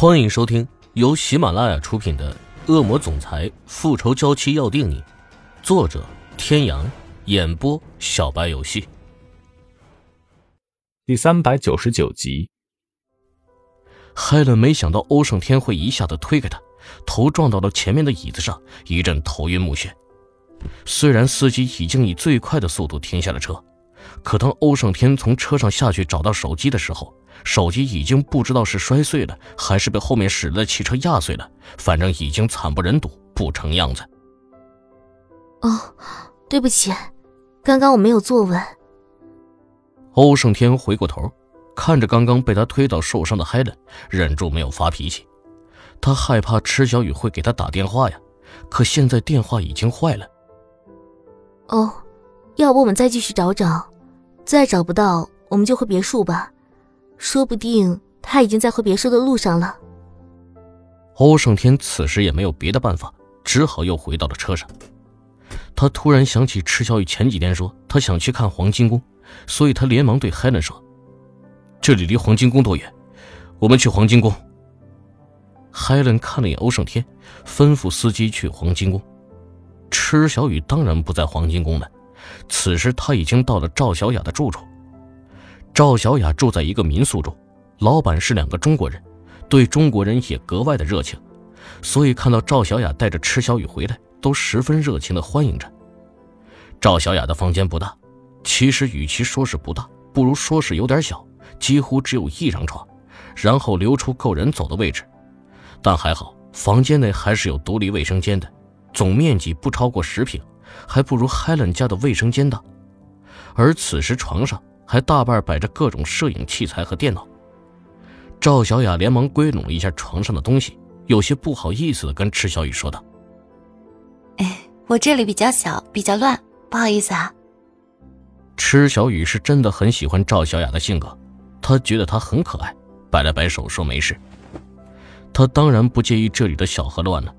欢迎收听由喜马拉雅出品的《恶魔总裁复仇娇妻要定你》，作者：天阳，演播：小白游戏。第三百九十九集。海伦没想到欧胜天会一下子推开他，头撞到了前面的椅子上，一阵头晕目眩。虽然司机已经以最快的速度停下了车，可当欧胜天从车上下去找到手机的时候，手机已经不知道是摔碎了，还是被后面驶来的汽车压碎了，反正已经惨不忍睹，不成样子。哦，对不起，刚刚我没有坐稳。欧胜天回过头，看着刚刚被他推倒受伤的海伦，忍住没有发脾气。他害怕池小雨会给他打电话呀，可现在电话已经坏了。哦，要不我们再继续找找，再找不到，我们就回别墅吧。说不定他已经在回别墅的路上了。欧胜天此时也没有别的办法，只好又回到了车上。他突然想起池小雨前几天说他想去看黄金宫，所以他连忙对海伦说：“这里离黄金宫多远？我们去黄金宫。”海伦看了眼欧胜天，吩咐司机去黄金宫。池小雨当然不在黄金宫了，此时他已经到了赵小雅的住处。赵小雅住在一个民宿中，老板是两个中国人，对中国人也格外的热情，所以看到赵小雅带着池小雨回来，都十分热情的欢迎着。赵小雅的房间不大，其实与其说是不大，不如说是有点小，几乎只有一张床，然后留出够人走的位置。但还好，房间内还是有独立卫生间的，总面积不超过十平，还不如 Helen 家的卫生间大。而此时床上。还大半摆着各种摄影器材和电脑。赵小雅连忙归拢了一下床上的东西，有些不好意思的跟池小雨说道：“哎，我这里比较小，比较乱，不好意思啊。”池小雨是真的很喜欢赵小雅的性格，她觉得她很可爱，摆了摆手说没事。他当然不介意这里的小和乱了，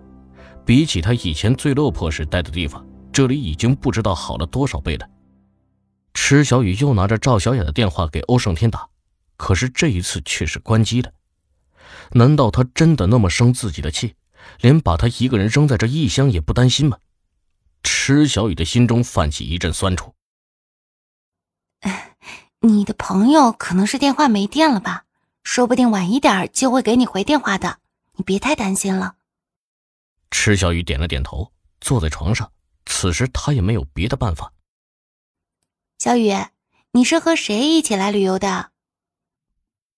比起他以前最落魄时待的地方，这里已经不知道好了多少倍了。池小雨又拿着赵小雅的电话给欧胜天打，可是这一次却是关机的。难道他真的那么生自己的气，连把他一个人扔在这异乡也不担心吗？池小雨的心中泛起一阵酸楚。你的朋友可能是电话没电了吧？说不定晚一点就会给你回电话的，你别太担心了。池小雨点了点头，坐在床上。此时他也没有别的办法。小雨，你是和谁一起来旅游的？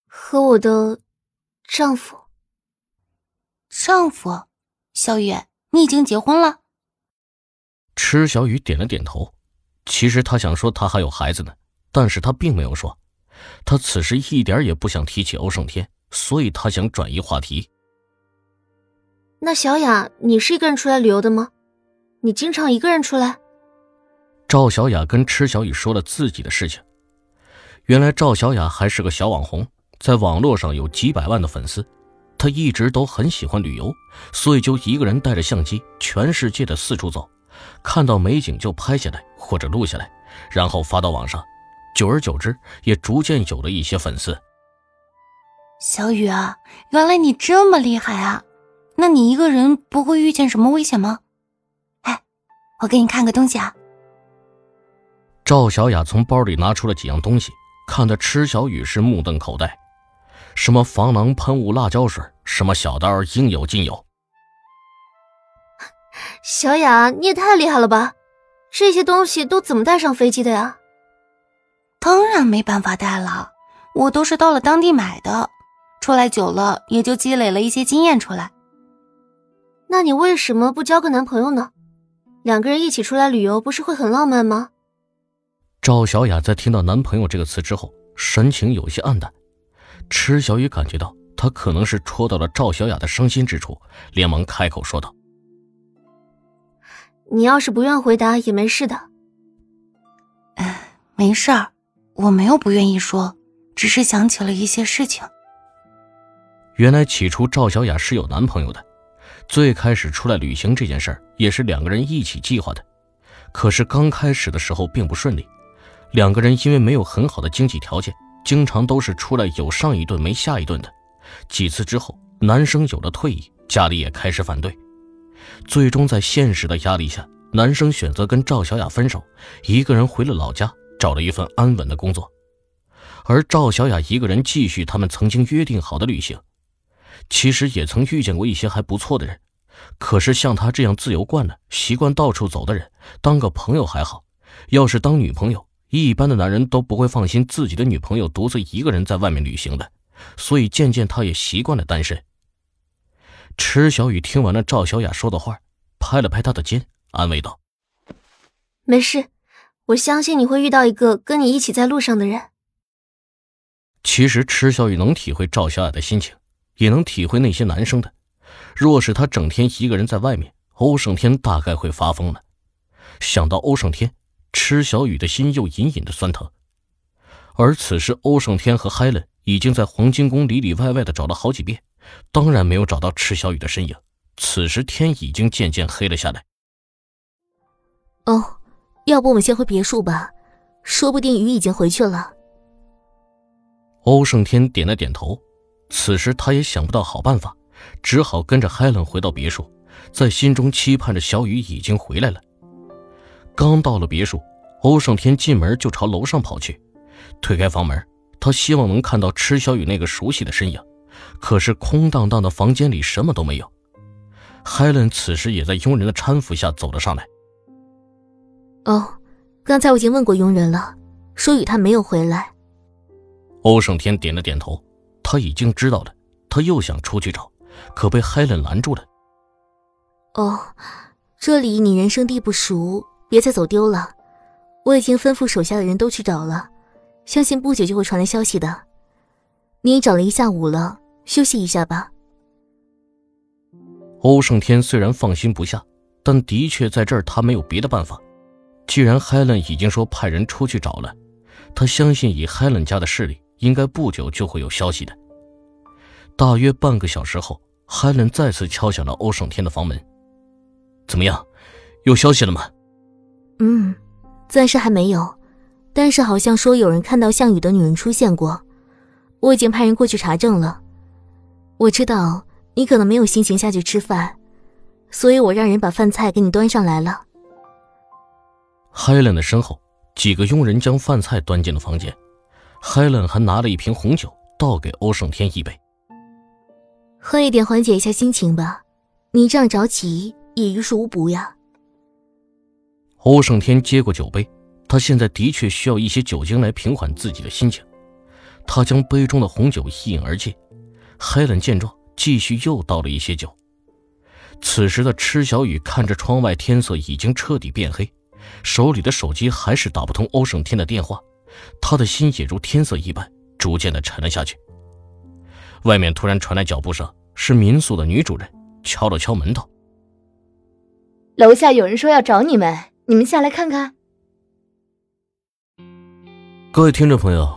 和我的丈夫。丈夫，小雨，你已经结婚了。池小雨点了点头。其实他想说他还有孩子呢，但是他并没有说。他此时一点也不想提起欧胜天，所以他想转移话题。那小雅，你是一个人出来旅游的吗？你经常一个人出来？赵小雅跟池小雨说了自己的事情。原来赵小雅还是个小网红，在网络上有几百万的粉丝。她一直都很喜欢旅游，所以就一个人带着相机，全世界的四处走，看到美景就拍下来或者录下来，然后发到网上。久而久之，也逐渐有了一些粉丝。小雨啊，原来你这么厉害啊！那你一个人不会遇见什么危险吗？哎，我给你看个东西啊。赵小雅从包里拿出了几样东西，看得池小雨是目瞪口呆。什么防狼喷雾、辣椒水，什么小刀，应有尽有。小雅，你也太厉害了吧！这些东西都怎么带上飞机的呀？当然没办法带了，我都是到了当地买的。出来久了，也就积累了一些经验出来。那你为什么不交个男朋友呢？两个人一起出来旅游，不是会很浪漫吗？赵小雅在听到“男朋友”这个词之后，神情有些暗淡。池小雨感觉到他可能是戳到了赵小雅的伤心之处，连忙开口说道：“你要是不愿回答也没事的。”“哎，没事儿，我没有不愿意说，只是想起了一些事情。”原来起初赵小雅是有男朋友的，最开始出来旅行这件事儿也是两个人一起计划的，可是刚开始的时候并不顺利。两个人因为没有很好的经济条件，经常都是出来有上一顿没下一顿的。几次之后，男生有了退役，家里也开始反对，最终在现实的压力下，男生选择跟赵小雅分手，一个人回了老家，找了一份安稳的工作，而赵小雅一个人继续他们曾经约定好的旅行。其实也曾遇见过一些还不错的人，可是像他这样自由惯了、习惯到处走的人，当个朋友还好；要是当女朋友，一般的男人都不会放心自己的女朋友独自一个人在外面旅行的。所以渐渐他也习惯了单身。池小雨听完了赵小雅说的话，拍了拍她的肩，安慰道：“没事，我相信你会遇到一个跟你一起在路上的人。”其实池小雨能体会赵小雅的心情。也能体会那些男生的，若是他整天一个人在外面，欧胜天大概会发疯了。想到欧胜天，池小雨的心又隐隐的酸疼。而此时，欧胜天和海伦已经在黄金宫里里外外的找了好几遍，当然没有找到池小雨的身影。此时天已经渐渐黑了下来。哦，要不我们先回别墅吧，说不定雨已经回去了。欧胜天点了点头。此时他也想不到好办法，只好跟着海伦回到别墅，在心中期盼着小雨已经回来了。刚到了别墅，欧胜天进门就朝楼上跑去，推开房门，他希望能看到池小雨那个熟悉的身影，可是空荡荡的房间里什么都没有。海伦此时也在佣人的搀扶下走了上来。哦，刚才我已经问过佣人了，说雨他没有回来。欧胜天点了点头。他已经知道了，他又想出去找，可被海伦拦住了。哦，这里你人生地不熟，别再走丢了。我已经吩咐手下的人都去找了，相信不久就会传来消息的。你也找了一下午了，休息一下吧。欧胜天虽然放心不下，但的确在这儿他没有别的办法。既然 Helen 已经说派人出去找了，他相信以 Helen 家的势力，应该不久就会有消息的。大约半个小时后，，Helen 再次敲响了欧胜天的房门。怎么样，有消息了吗？嗯，暂时还没有，但是好像说有人看到项羽的女人出现过，我已经派人过去查证了。我知道你可能没有心情下去吃饭，所以我让人把饭菜给你端上来了。海伦的身后，几个佣人将饭菜端进了房间，海伦还拿了一瓶红酒倒给欧胜天一杯。喝一点缓解一下心情吧，你这样着急也于事无补呀。欧胜天接过酒杯，他现在的确需要一些酒精来平缓自己的心情。他将杯中的红酒一饮而尽。海伦见状，继续又倒了一些酒。此时的池小雨看着窗外，天色已经彻底变黑，手里的手机还是打不通欧胜天的电话，他的心也如天色一般，逐渐的沉了下去。外面突然传来脚步声，是民宿的女主人，敲了敲门道：“楼下有人说要找你们，你们下来看看。”各位听众朋友，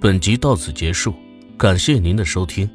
本集到此结束，感谢您的收听。